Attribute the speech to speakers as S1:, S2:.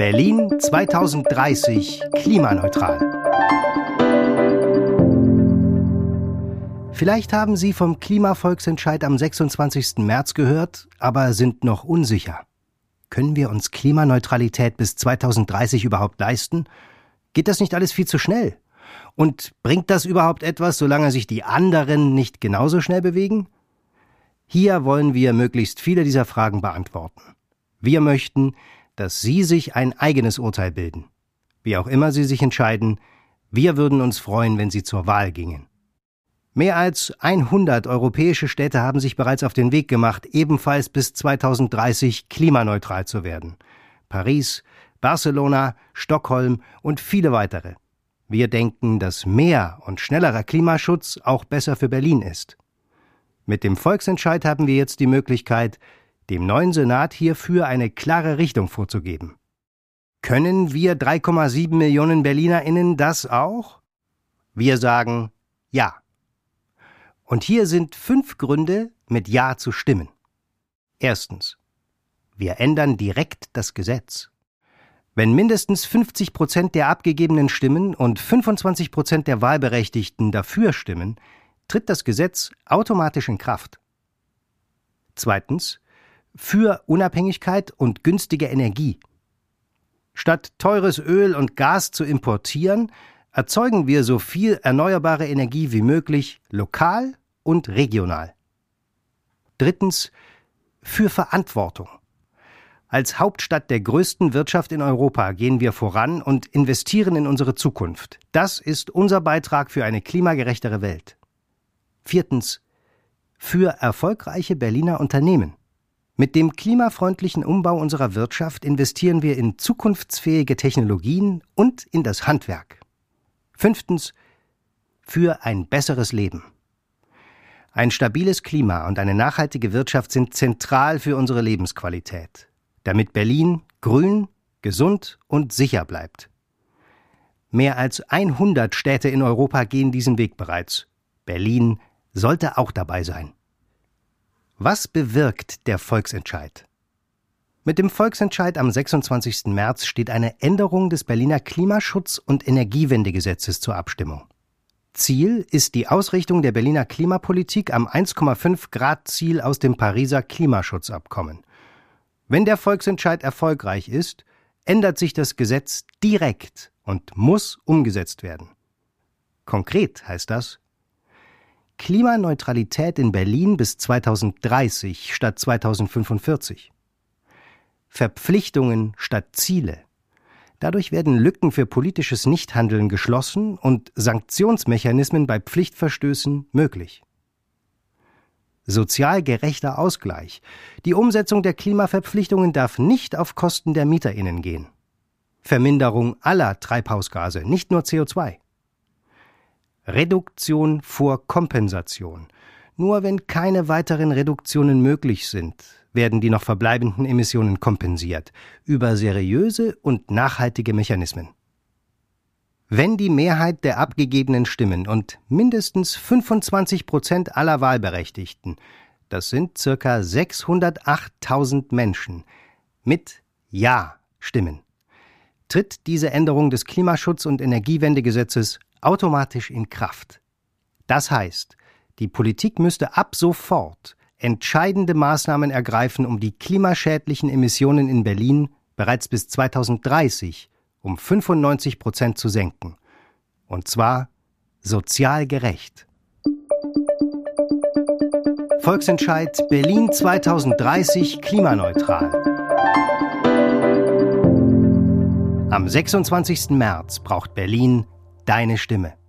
S1: Berlin 2030 klimaneutral. Vielleicht haben Sie vom Klimavolksentscheid am 26. März gehört, aber sind noch unsicher. Können wir uns Klimaneutralität bis 2030 überhaupt leisten? Geht das nicht alles viel zu schnell? Und bringt das überhaupt etwas, solange sich die anderen nicht genauso schnell bewegen? Hier wollen wir möglichst viele dieser Fragen beantworten. Wir möchten, dass Sie sich ein eigenes Urteil bilden. Wie auch immer Sie sich entscheiden, wir würden uns freuen, wenn Sie zur Wahl gingen. Mehr als 100 europäische Städte haben sich bereits auf den Weg gemacht, ebenfalls bis 2030 klimaneutral zu werden. Paris, Barcelona, Stockholm und viele weitere. Wir denken, dass mehr und schnellerer Klimaschutz auch besser für Berlin ist. Mit dem Volksentscheid haben wir jetzt die Möglichkeit, dem neuen Senat hierfür eine klare Richtung vorzugeben. Können wir 3,7 Millionen Berlinerinnen das auch? Wir sagen Ja. Und hier sind fünf Gründe, mit Ja zu stimmen. Erstens. Wir ändern direkt das Gesetz. Wenn mindestens 50 Prozent der abgegebenen Stimmen und 25 Prozent der Wahlberechtigten dafür stimmen, tritt das Gesetz automatisch in Kraft. Zweitens für Unabhängigkeit und günstige Energie. Statt teures Öl und Gas zu importieren, erzeugen wir so viel erneuerbare Energie wie möglich lokal und regional. Drittens für Verantwortung. Als Hauptstadt der größten Wirtschaft in Europa gehen wir voran und investieren in unsere Zukunft. Das ist unser Beitrag für eine klimagerechtere Welt. Viertens für erfolgreiche Berliner Unternehmen. Mit dem klimafreundlichen Umbau unserer Wirtschaft investieren wir in zukunftsfähige Technologien und in das Handwerk. Fünftens für ein besseres Leben. Ein stabiles Klima und eine nachhaltige Wirtschaft sind zentral für unsere Lebensqualität, damit Berlin grün, gesund und sicher bleibt. Mehr als 100 Städte in Europa gehen diesen Weg bereits. Berlin sollte auch dabei sein. Was bewirkt der Volksentscheid? Mit dem Volksentscheid am 26. März steht eine Änderung des Berliner Klimaschutz- und Energiewendegesetzes zur Abstimmung. Ziel ist die Ausrichtung der Berliner Klimapolitik am 1,5 Grad Ziel aus dem Pariser Klimaschutzabkommen. Wenn der Volksentscheid erfolgreich ist, ändert sich das Gesetz direkt und muss umgesetzt werden. Konkret heißt das, Klimaneutralität in Berlin bis 2030 statt 2045. Verpflichtungen statt Ziele. Dadurch werden Lücken für politisches Nichthandeln geschlossen und Sanktionsmechanismen bei Pflichtverstößen möglich. Sozial gerechter Ausgleich. Die Umsetzung der Klimaverpflichtungen darf nicht auf Kosten der Mieterinnen gehen. Verminderung aller Treibhausgase, nicht nur CO2. Reduktion vor Kompensation. Nur wenn keine weiteren Reduktionen möglich sind, werden die noch verbleibenden Emissionen kompensiert über seriöse und nachhaltige Mechanismen. Wenn die Mehrheit der abgegebenen Stimmen und mindestens 25 Prozent aller Wahlberechtigten, das sind circa 608.000 Menschen, mit Ja stimmen, tritt diese Änderung des Klimaschutz- und Energiewendegesetzes automatisch in Kraft. Das heißt, die Politik müsste ab sofort entscheidende Maßnahmen ergreifen, um die klimaschädlichen Emissionen in Berlin bereits bis 2030 um 95 Prozent zu senken. Und zwar sozial gerecht. Volksentscheid Berlin 2030 klimaneutral. Am 26. März braucht Berlin deine Stimme.